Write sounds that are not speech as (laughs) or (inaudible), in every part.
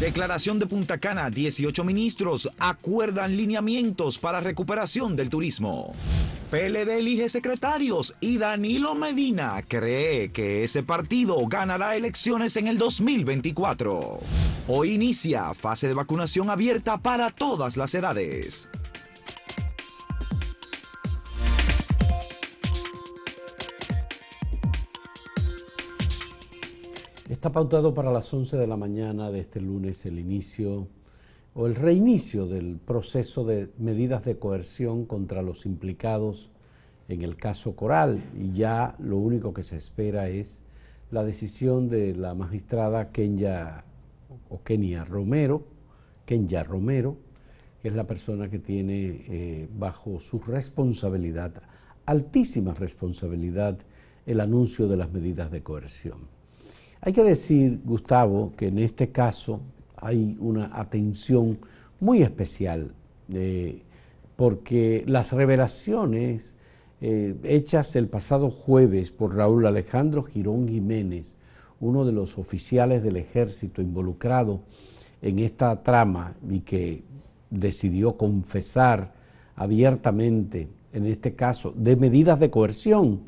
Declaración de Punta Cana, 18 ministros acuerdan lineamientos para recuperación del turismo. PLD elige secretarios y Danilo Medina cree que ese partido ganará elecciones en el 2024. Hoy inicia fase de vacunación abierta para todas las edades. Está pautado para las 11 de la mañana de este lunes el inicio o el reinicio del proceso de medidas de coerción contra los implicados en el caso Coral y ya lo único que se espera es la decisión de la magistrada Kenya o Kenia Romero, Kenya Romero, que es la persona que tiene eh, bajo su responsabilidad, altísima responsabilidad, el anuncio de las medidas de coerción. Hay que decir, Gustavo, que en este caso hay una atención muy especial, eh, porque las revelaciones eh, hechas el pasado jueves por Raúl Alejandro Girón Jiménez, uno de los oficiales del ejército involucrado en esta trama y que decidió confesar abiertamente, en este caso, de medidas de coerción,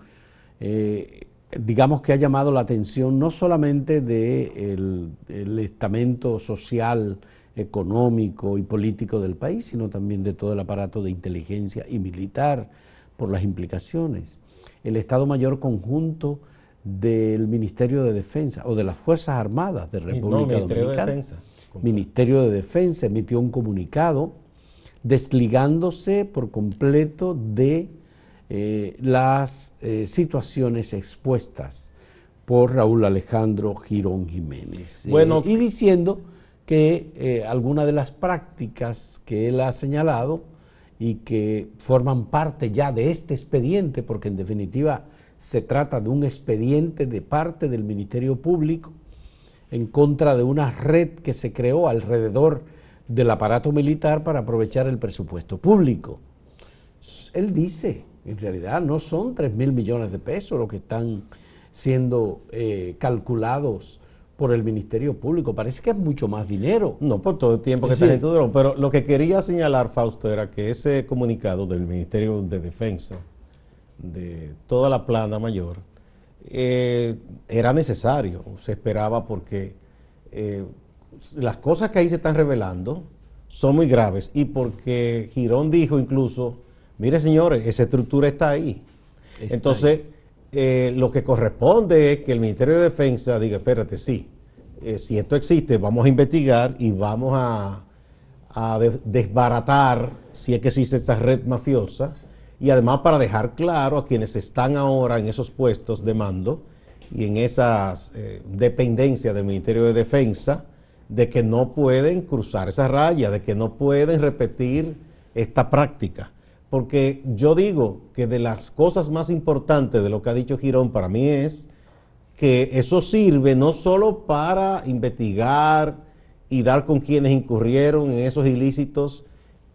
eh, digamos que ha llamado la atención no solamente del de estamento social, económico y político del país, sino también de todo el aparato de inteligencia y militar por las implicaciones. El Estado Mayor Conjunto del Ministerio de Defensa o de las Fuerzas Armadas de República Dominicana, Ministerio de Defensa emitió un comunicado desligándose por completo de eh, las eh, situaciones expuestas por Raúl Alejandro Girón Jiménez. Eh, bueno, y diciendo que algunas de las prácticas que él ha señalado y que forman parte ya de este expediente, porque en definitiva se trata de un expediente de parte del Ministerio Público en contra de una red que se creó alrededor del aparato militar para aprovechar el presupuesto público. Él dice en realidad no son 3 mil millones de pesos lo que están siendo eh, calculados por el Ministerio Público. Parece que es mucho más dinero. No, por todo el tiempo que esta gente duró. Pero lo que quería señalar, Fausto, era que ese comunicado del Ministerio de Defensa, de toda la plana mayor, eh, era necesario. Se esperaba porque eh, las cosas que ahí se están revelando son muy graves y porque Girón dijo incluso Mire, señores, esa estructura está ahí. Entonces, eh, lo que corresponde es que el Ministerio de Defensa diga, espérate, sí, eh, si esto existe, vamos a investigar y vamos a, desbaratar si es que existe esta red mafiosa y además para dejar claro a quienes están ahora en esos puestos de mando y en esas eh, dependencias del Ministerio de Defensa de que no pueden cruzar esa raya, de que no pueden repetir esta práctica. Porque yo digo que de las cosas más importantes de lo que ha dicho Girón para mí es que eso sirve no solo para investigar y dar con quienes incurrieron en esos ilícitos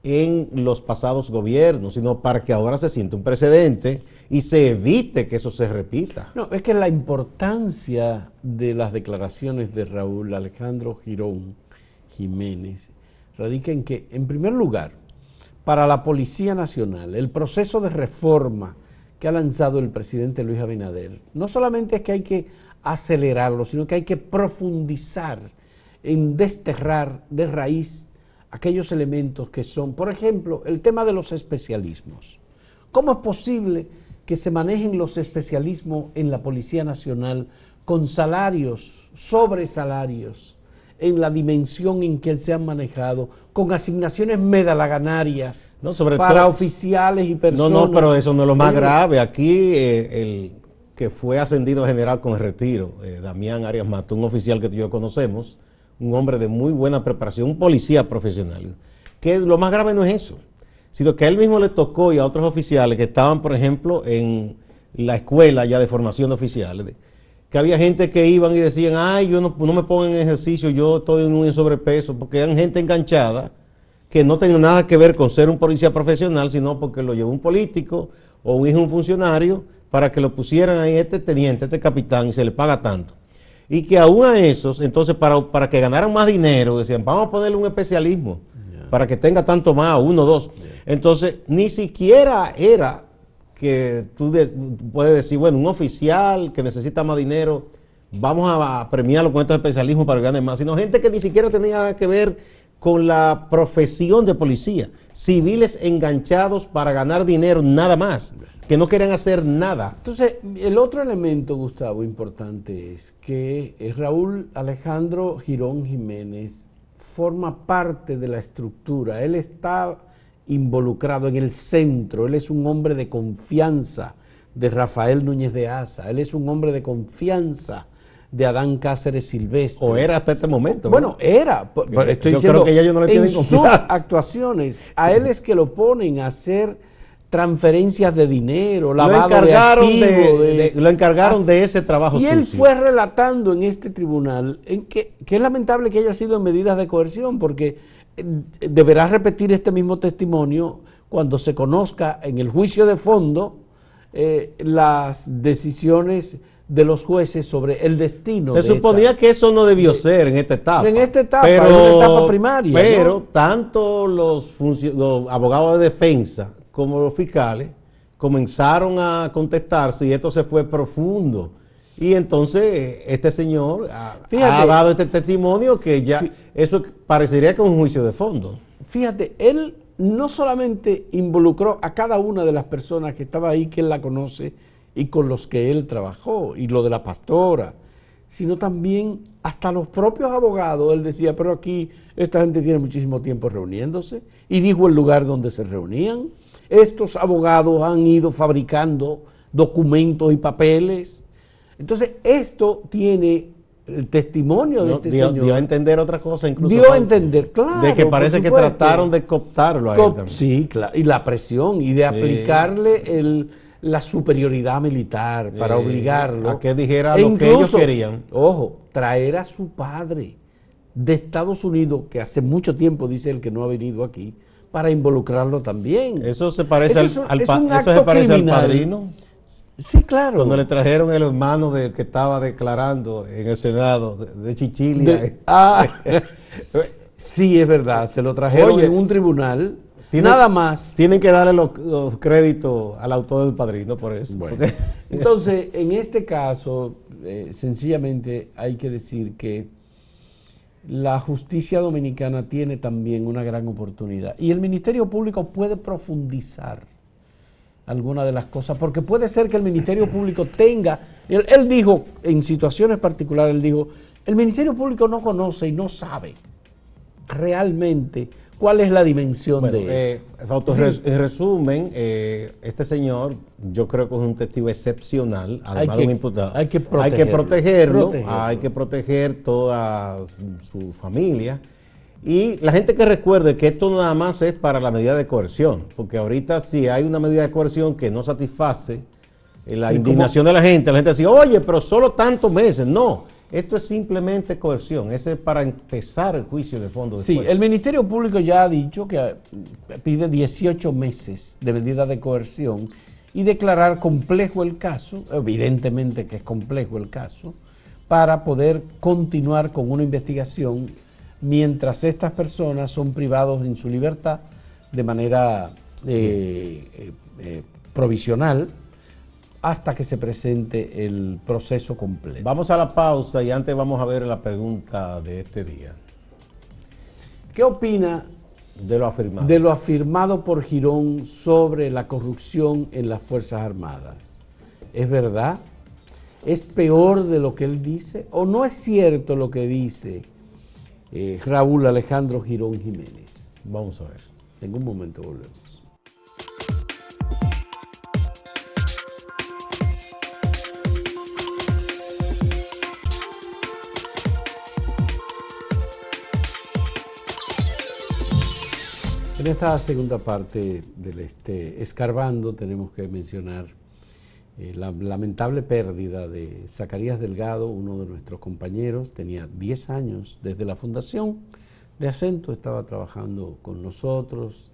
en los pasados gobiernos, sino para que ahora se sienta un precedente y se evite que eso se repita. No, es que la importancia de las declaraciones de Raúl Alejandro Girón Jiménez radica en que, en primer lugar, para la Policía Nacional, el proceso de reforma que ha lanzado el presidente Luis Abinader, no solamente es que hay que acelerarlo, sino que hay que profundizar en desterrar de raíz aquellos elementos que son, por ejemplo, el tema de los especialismos. ¿Cómo es posible que se manejen los especialismos en la Policía Nacional con salarios, sobre salarios, en la dimensión en que se han manejado, con asignaciones medalaganarias para oficiales y personas. No, no, pero eso no es lo más grave. Aquí eh, el que fue ascendido a general con el retiro, eh, Damián Arias Mato, un oficial que tú y yo conocemos, un hombre de muy buena preparación, un policía profesional. Que lo más grave no es eso, sino que a él mismo le tocó y a otros oficiales que estaban, por ejemplo, en la escuela ya de formación de oficiales, que había gente que iban y decían, ay, yo no, me pongo en ejercicio, yo estoy en un sobrepeso, porque eran gente enganchada que no tenía nada que ver con ser un policía profesional, sino porque lo llevó un político o un hijo de un funcionario para que lo pusieran ahí este teniente, este capitán, y se le paga tanto. Y que aún a esos, entonces para, para que ganaran más dinero, decían, vamos a ponerle un especialismo para que tenga tanto más, uno, dos. Entonces, ni siquiera era que tú puedes decir, bueno, un oficial que necesita más dinero, vamos a, premiarlo con estos especialismos para que gane más, sino gente que ni siquiera tenía nada que ver con la profesión de policía, civiles enganchados para ganar dinero, nada más, que no querían hacer nada. Entonces, el otro elemento, Gustavo, importante es que eh, Raúl Alejandro Girón Jiménez forma parte de la estructura, él está involucrado en el centro, él es un hombre de confianza de Rafael Núñez de Asa, él es un hombre de confianza de Adán Cáceres Silvestre. O era hasta este momento. Bueno, era. Estoy diciendo, que ya no le en sus actuaciones, a él es que lo ponen a hacer transferencias de dinero, lavado lo encargaron de, Lo encargaron de ese trabajo Y él fue relatando en este tribunal en que, que es lamentable que haya sido en medidas de coerción, porque deberá repetir este mismo testimonio cuando se conozca en el juicio de fondo eh, las decisiones de los jueces sobre el destino. Se suponía que eso no debió ser en esta etapa. En esta etapa, pero, en una etapa primaria. Pero tanto los, abogados de defensa como los fiscales comenzaron a contestarse y esto se fue profundo. Y entonces este señor ha, dado este testimonio que ya eso parecería que es un juicio de fondo. Fíjate, él no solamente involucró a cada una de las personas que estaba ahí, que él la conoce, y con los que él trabajó, y lo de la pastora, sino también hasta los propios abogados. Él decía, pero aquí esta gente tiene muchísimo tiempo reuniéndose, y dijo el lugar donde se reunían. Estos abogados han ido fabricando documentos y papeles. Entonces, esto tiene el testimonio de este señor. Dio a entender otra cosa, incluso. Dio a entender, claro. De que parece que trataron de cooptarlo a él también. Sí, claro. Y la presión, y de aplicarle el la superioridad militar para eh, obligarlo a que dijera e lo que ellos querían. Ojo, traer a su padre de Estados Unidos, que hace mucho tiempo dice él que no ha venido aquí, para involucrarlo también. Eso se parece al, eso se parece al padrino. Sí, claro. Cuando le trajeron el hermano de, que estaba declarando en el Senado de, Chichilia. (laughs) ah, sí, es verdad. Se lo trajeron en un tribunal Nada más. Tienen que darle los, créditos al autor del padrino por eso. (laughs) entonces, en este caso, eh, sencillamente hay que decir que la justicia dominicana tiene también una gran oportunidad. Y el Ministerio Público puede profundizar alguna de las cosas, porque puede ser que el Ministerio Público tenga, él, él dijo, en situaciones particulares, él dijo, el Ministerio Público no conoce y no sabe realmente ¿Cuál es la dimensión de esto? Eh, en resumen, eh, este señor yo creo que es un testigo excepcional, además de un imputado. Hay que protegerlo. Hay que protegerlo, hay que proteger toda su familia. Y la gente que recuerde que esto nada más es para la medida de coerción, porque ahorita si hay una medida de coerción que no satisface eh, la indignación de la gente, la gente dice, oye, pero solo tantos meses. No, esto es simplemente coerción, ese es para empezar el juicio de fondo. Sí, el Ministerio Público ya ha dicho que eh, pide 18 meses de medida de coerción y declarar complejo el caso, evidentemente que es complejo el caso, para poder continuar con una investigación mientras estas personas son privados en su libertad de manera eh, eh, provisional hasta que se presente el proceso completo. Vamos a la pausa y antes vamos a ver la pregunta de este día. ¿Qué opina de lo afirmado? De lo afirmado por Girón sobre la corrupción en las Fuerzas Armadas. ¿Es verdad? ¿Es peor de lo que él dice? ¿O no es cierto lo que dice eh, Raúl Alejandro Girón Jiménez? Vamos a ver. En un momento volvemos. En esta segunda parte del este, escarbando tenemos que mencionar eh, la lamentable pérdida de Zacarías Delgado, uno de nuestros compañeros, tenía 10 años. Desde la fundación de Acento, estaba trabajando con nosotros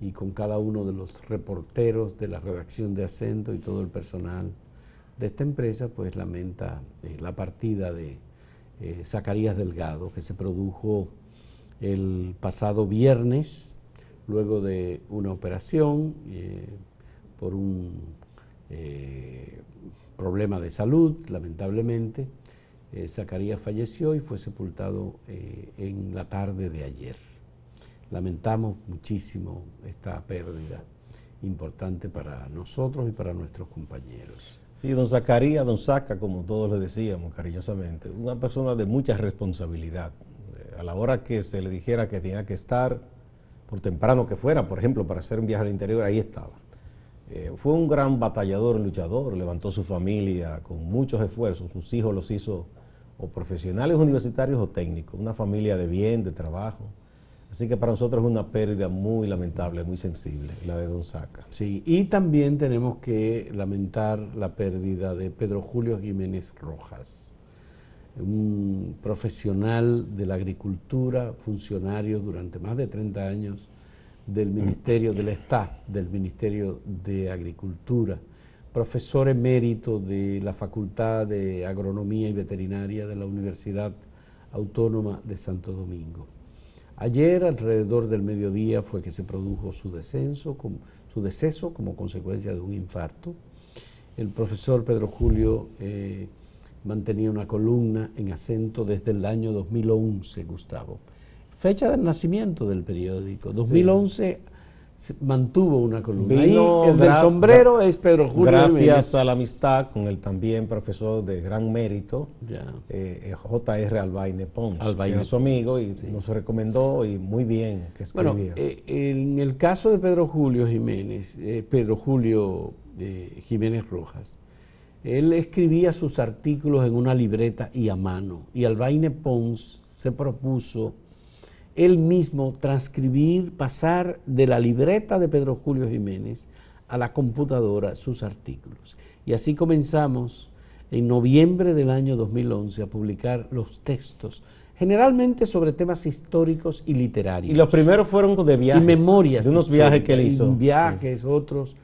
y con cada uno de los reporteros de la redacción de Acento y todo el personal de esta empresa, pues lamenta eh, la partida de eh, Zacarías Delgado, que se produjo el pasado viernes, luego de una operación por un problema de salud, lamentablemente. Zacarías falleció y fue sepultado en la tarde de ayer. Lamentamos muchísimo esta pérdida importante para nosotros y para nuestros compañeros. Sí, don Zacarías, don Saca, como todos le decíamos cariñosamente, una persona de mucha responsabilidad. Eh, a la hora que se le dijera que tenía que estar, por temprano que fuera, por ejemplo, para hacer un viaje al interior, ahí estaba. Eh, fue un gran batallador, luchador, levantó su familia con muchos esfuerzos, sus hijos los hizo o profesionales universitarios o técnicos, una familia de bien, de trabajo. Así que para nosotros es una pérdida muy lamentable, muy sensible, la de Don Saca. Sí, y también tenemos que lamentar la pérdida de Pedro Julio Jiménez Rojas, un profesional de la agricultura, funcionario durante más de 30 años del Ministerio del Staff, del Ministerio de Agricultura, profesor emérito de la Facultad de Agronomía y Veterinaria de la Universidad Autónoma de Santo Domingo. Ayer, alrededor del mediodía, fue que se produjo su descenso, su deceso como consecuencia de un infarto. El profesor Pedro Julio eh, mantenía una columna en acento desde el año 2011, Gustavo. Fecha del nacimiento del periódico. 2011 mantuvo una columna. Ahí, el del sombrero es Pedro Julio. Gracias a la amistad con el también profesor de gran mérito, eh, J.R. Albaine Pons, que era su amigo y nos recomendó y muy bien que escribía. Bueno, eh, en el caso de Pedro Julio Jiménez, eh, Pedro Julio Jiménez Rojas, él escribía sus artículos en una libreta y a mano, y Albaine Pons se propuso él mismo transcribir, pasar de la libreta de Pedro Julio Jiménez a la computadora sus artículos. Y así comenzamos en noviembre del año 2011 a publicar los textos, generalmente sobre temas históricos y literarios. Y los primeros fueron de viajes. Y memorias. De unos viajes que él hizo. Viajes, otros.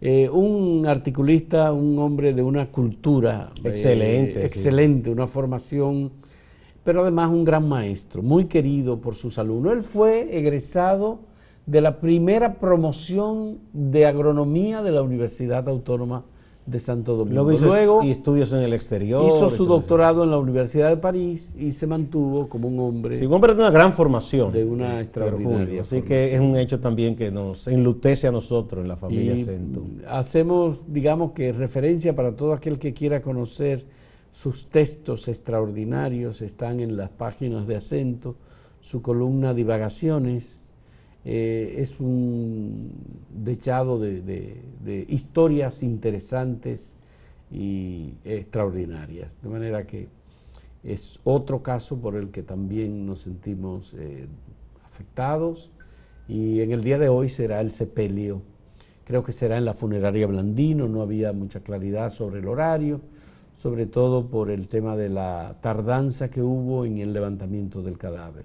Eh, un articulista, un hombre de una cultura. Excelente. Eh, excelente, una formación pero además un gran maestro, muy querido por sus alumnos. Él fue egresado de la primera promoción de agronomía de la Universidad Autónoma de Santo Domingo. Luego, y estudios en el exterior. Hizo su doctorado en la Universidad de París y se mantuvo como un hombre. Sí, un hombre de una gran formación. De una extraordinaria. Así que es un hecho también que nos enlutece a nosotros en la familia y Hacemos, digamos que referencia para todo aquel que quiera conocer sus textos extraordinarios están en las páginas de acento, su columna Divagaciones eh, es un dechado de, historias interesantes y extraordinarias. De manera que es otro caso por el que también nos sentimos eh, afectados y en el día de hoy será el sepelio. Creo que será en la funeraria Blandino, no había mucha claridad sobre el horario sobre todo por el tema de la tardanza que hubo en el levantamiento del cadáver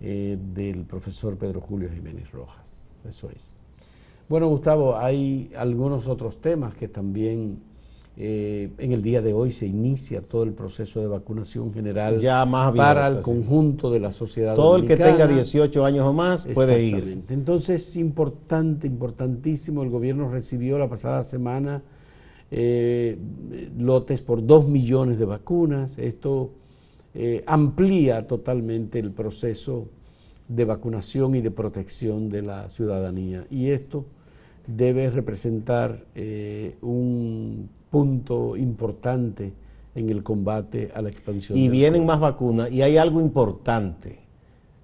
eh, del profesor Pedro Julio Jiménez Rojas. Eso es. Bueno, Gustavo, hay algunos otros temas que también eh, en el día de hoy se inicia todo el proceso de vacunación general ya más para el conjunto de la sociedad. Todo el que tenga 18 años o más puede ir. Entonces, importante, importantísimo, el gobierno recibió la pasada semana eh, lotes por dos millones de vacunas. Esto eh, amplía totalmente el proceso de vacunación y de protección de la ciudadanía. Y esto debe representar eh, un punto importante en el combate a la expansión. Y vienen más vacunas y hay algo importante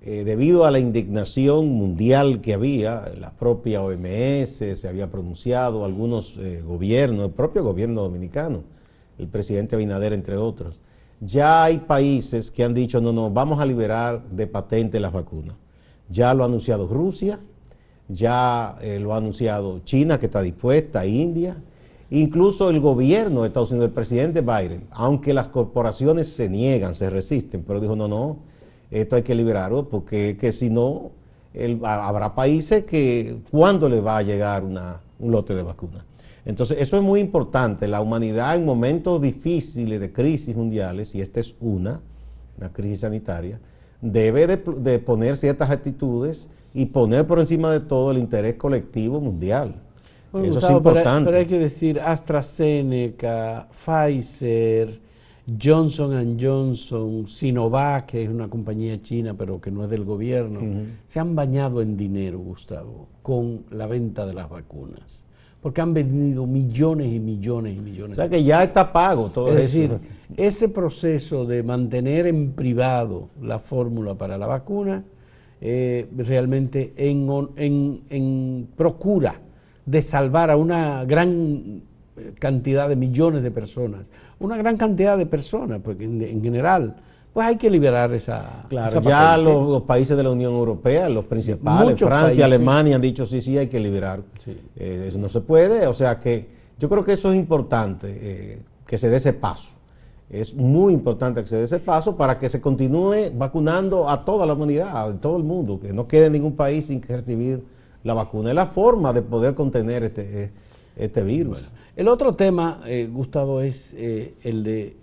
eh, debido a la indignación mundial que había, la propia OMS se había pronunciado, algunos eh, gobiernos, el propio gobierno dominicano, el presidente Abinader, entre otros, ya hay países que han dicho, no, no, vamos a liberar de patente las vacunas. Ya lo ha anunciado Rusia, ya eh, lo ha anunciado China, que está dispuesta, India, incluso el gobierno de Estados Unidos, el presidente Biden, aunque las corporaciones se niegan, se resisten, pero dijo, no, no, esto hay que liberarlo porque que si no, habrá países que, ¿cuándo le va a llegar una, un lote de vacunas? Entonces, eso es muy importante. La humanidad en momentos difíciles de crisis mundiales, y esta es una, una crisis sanitaria, debe de, poner ciertas actitudes y poner por encima de todo el interés colectivo mundial. eso es importante. Pero, hay que decir AstraZeneca, Pfizer, Johnson Johnson, Sinovac, que es una compañía china pero que no es del gobierno, se han bañado en dinero, Gustavo, con la venta de las vacunas porque han vendido millones y millones y millones. O sea que ya está pago todo eso. Es decir, ese proceso de mantener en privado la fórmula para la vacuna, eh, realmente en, en, procura de salvar a una gran cantidad de millones de personas, una gran cantidad de personas, porque en general pues hay que liberar esa. Claro, ya los, países de la Unión Europea, los principales, Francia, Alemania, han dicho sí, sí, hay que liberar. Eh, eso no se puede, o sea que yo creo que eso es importante, eh, que se dé ese paso. Es muy importante que se dé ese paso para que se continúe vacunando a toda la humanidad, a todo el mundo, que no quede ningún país sin recibir la vacuna. Es la forma de poder contener este, eh, este virus. el otro tema, Gustavo, es el de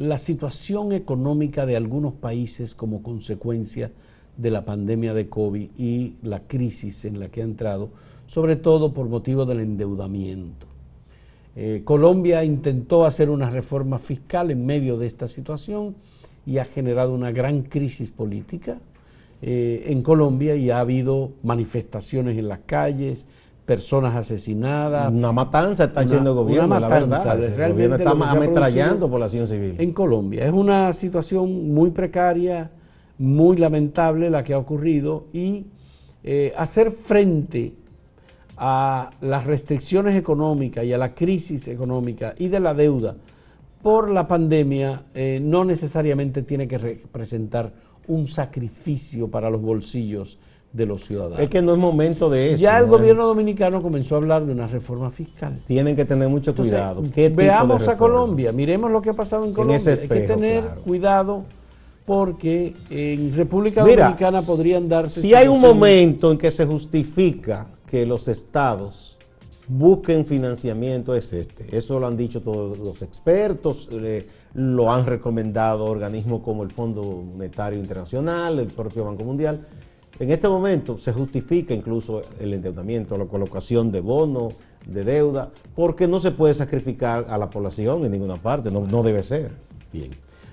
la situación económica de algunos países como consecuencia de la pandemia de COVID y la crisis en la que ha entrado, sobre todo por motivo del endeudamiento. Eh, Colombia intentó hacer una reforma fiscal en medio de esta situación y ha generado una gran crisis política eh, en Colombia y ha habido manifestaciones en las calles, personas asesinadas. Una matanza está haciendo el gobierno, la verdad. El gobierno está ametrallando población civil. En Colombia. Es una situación muy precaria, muy lamentable la que ha ocurrido y eh, hacer frente a las restricciones económicas y a la crisis económica y de la deuda por la pandemia eh, no necesariamente tiene que representar un sacrificio para los bolsillos de los ciudadanos. Es que no es momento de eso. Ya el gobierno dominicano comenzó a hablar de una reforma fiscal. Tienen que tener mucho cuidado. veamos a Colombia, miremos lo que ha pasado en Colombia. Hay que tener cuidado porque en República Dominicana podrían darse... Si hay un momento en que se justifica que los estados busquen financiamiento es este. Eso lo han dicho todos los expertos, lo han recomendado organismos como el Fondo Monetario Internacional, el propio Banco Mundial. En este momento se justifica incluso el endeudamiento, la colocación de bonos, de deuda, porque no se puede sacrificar a la población en ninguna parte, no, no debe ser. Bien,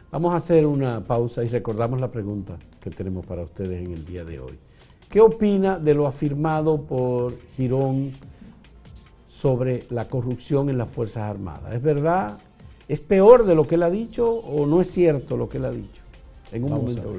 vamos a hacer una pausa y recordamos la pregunta que tenemos para ustedes en el día de hoy. ¿Qué opina de lo afirmado por Girón sobre la corrupción en las Fuerzas Armadas? ¿Es verdad? ¿Es peor de lo que él ha dicho o no es cierto lo que él ha dicho? En un momento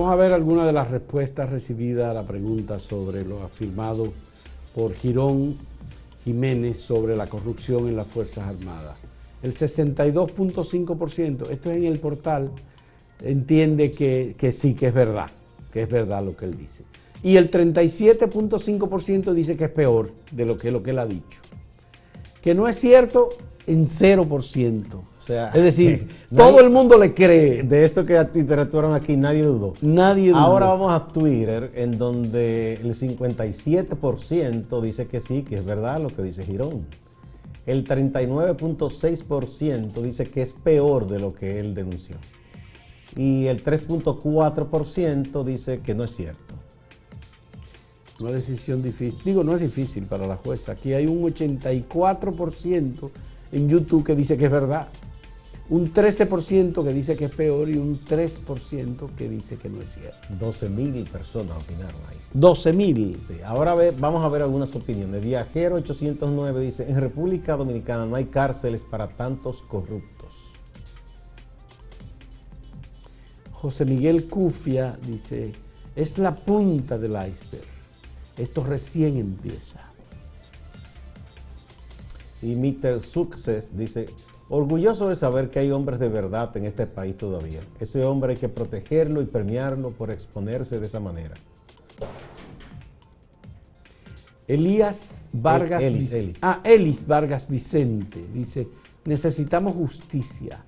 Vamos a ver algunas de las respuestas recibidas a la pregunta sobre lo afirmado por Girón Jiménez sobre la corrupción en las Fuerzas Armadas. El 62.5%, esto es en el portal, entiende que, que, sí, que es verdad, que es verdad lo que él dice. Y el 37.5% dice que es peor de lo que, lo que él ha dicho. Que no es cierto en 0% es decir, (laughs) todo el mundo le cree. De esto que interactuaron aquí, nadie dudó. Nadie dudó. Ahora vamos a Twitter, en donde el 57% dice que sí, que es verdad lo que dice Girón. El 39.6% dice que es peor de lo que él denunció. Y el 3.4% dice que no es cierto. Una decisión difícil. Digo, no es difícil para la jueza. Aquí hay un 84% en YouTube que dice que es verdad un 13% que dice que es peor y un 3% que dice que no es cierto. 12 mil personas opinaron ahí. 12 mil. Sí, ahora vamos a ver algunas opiniones. Viajero 809 dice, en República Dominicana no hay cárceles para tantos corruptos. José Miguel Cufia dice, es la punta del iceberg. Esto recién empieza. Y Mr. Success dice, Orgulloso de saber que hay hombres de verdad en este país todavía. Ese hombre hay que protegerlo y premiarlo por exponerse de esa manera. Elías Vargas Elis, Ah, Elis Vargas Vicente dice, Necesitamos justicia.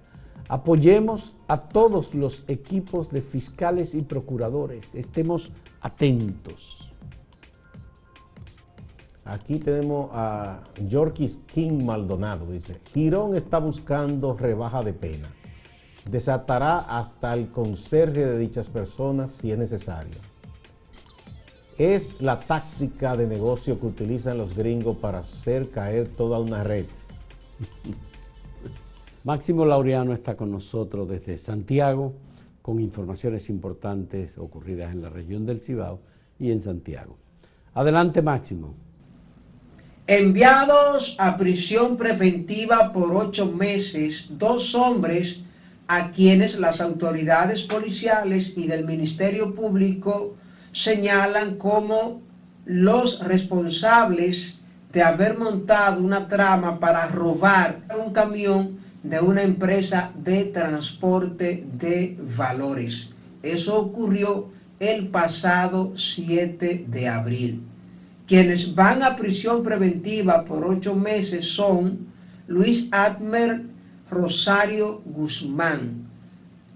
Apoyemos a todos los equipos de fiscales y procuradores. Estemos atentos. Aquí tenemos a Yorkis King Maldonado. Dice, Girón está buscando rebaja de pena. Desatará hasta el conserje de dichas personas si es necesario. Es la táctica de negocio que utilizan los gringos para hacer caer toda una red. (laughs) Máximo Laureano está con nosotros desde Santiago con informaciones importantes ocurridas en la región del Cibao y en Santiago. Adelante Máximo. Enviados a prisión preventiva por ocho meses, dos hombres a quienes las autoridades policiales y del Ministerio Público señalan como los responsables de haber montado una trama para robar un camión de una empresa de transporte de valores. Eso ocurrió el pasado 7 de abril. Quienes van a prisión preventiva por ocho meses son Luis Admer Rosario Guzmán,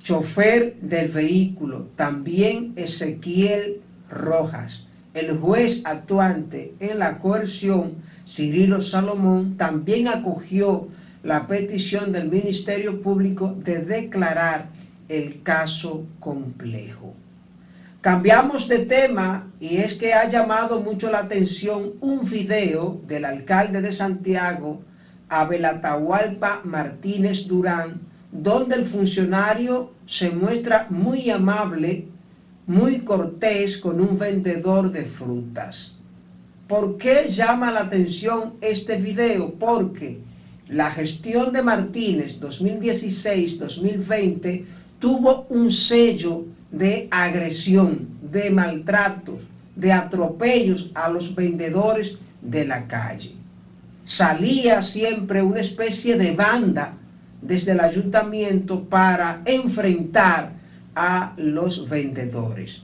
chofer del vehículo, también Ezequiel Rojas. El juez actuante en la coerción, Cirilo Salomón, también acogió la petición del Ministerio Público de declarar el caso complejo. Cambiamos de tema y es que ha llamado mucho la atención un video del alcalde de Santiago, Abel Atahualpa Martínez Durán, donde el funcionario se muestra muy amable, muy cortés con un vendedor de frutas. ¿Por qué llama la atención este video? Porque la gestión de Martínez 2016-2020 tuvo un sello de agresión, de maltrato, de atropellos a los vendedores de la calle. Salía siempre una especie de banda desde el ayuntamiento para enfrentar a los vendedores.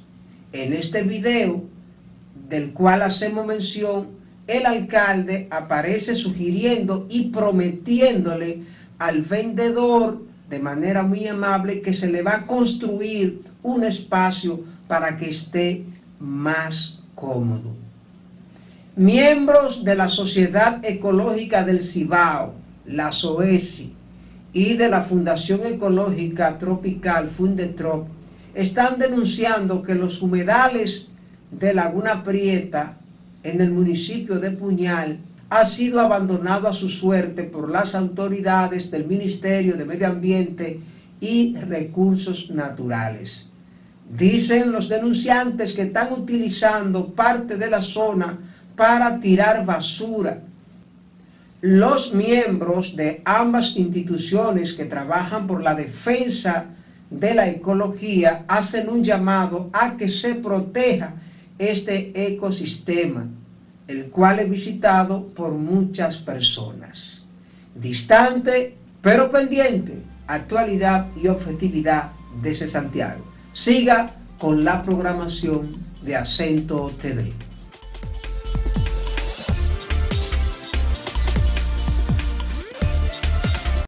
En este video, del cual hacemos mención, el alcalde aparece sugiriendo y prometiéndole al vendedor de manera muy amable que se le va a construir un espacio para que esté más cómodo. Miembros de la Sociedad Ecológica del Cibao, la SOESI, y de la Fundación Ecológica Tropical Fundetrop están denunciando que los humedales de Laguna Prieta en el municipio de Puñal ha sido abandonado a su suerte por las autoridades del Ministerio de Medio Ambiente y Recursos Naturales. Dicen los denunciantes que están utilizando parte de la zona para tirar basura. Los miembros de ambas instituciones que trabajan por la defensa de la ecología hacen un llamado a que se proteja este ecosistema, el cual es visitado por muchas personas. Distante, pero pendiente, actualidad y objetividad desde Santiago. Siga con la programación de Acento TV.